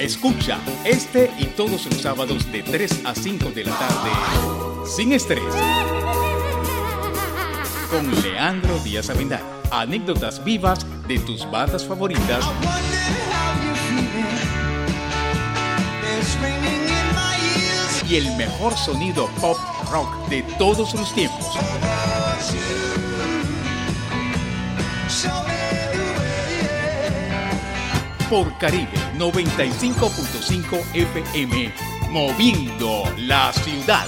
Escucha este y todos los sábados de 3 a 5 de la tarde. Sin estrés. Con Leandro Díaz Abendal. Anécdotas vivas de tus bandas favoritas. Y el mejor sonido pop rock de todos los tiempos. Por Caribe 95.5 FM, moviendo la ciudad.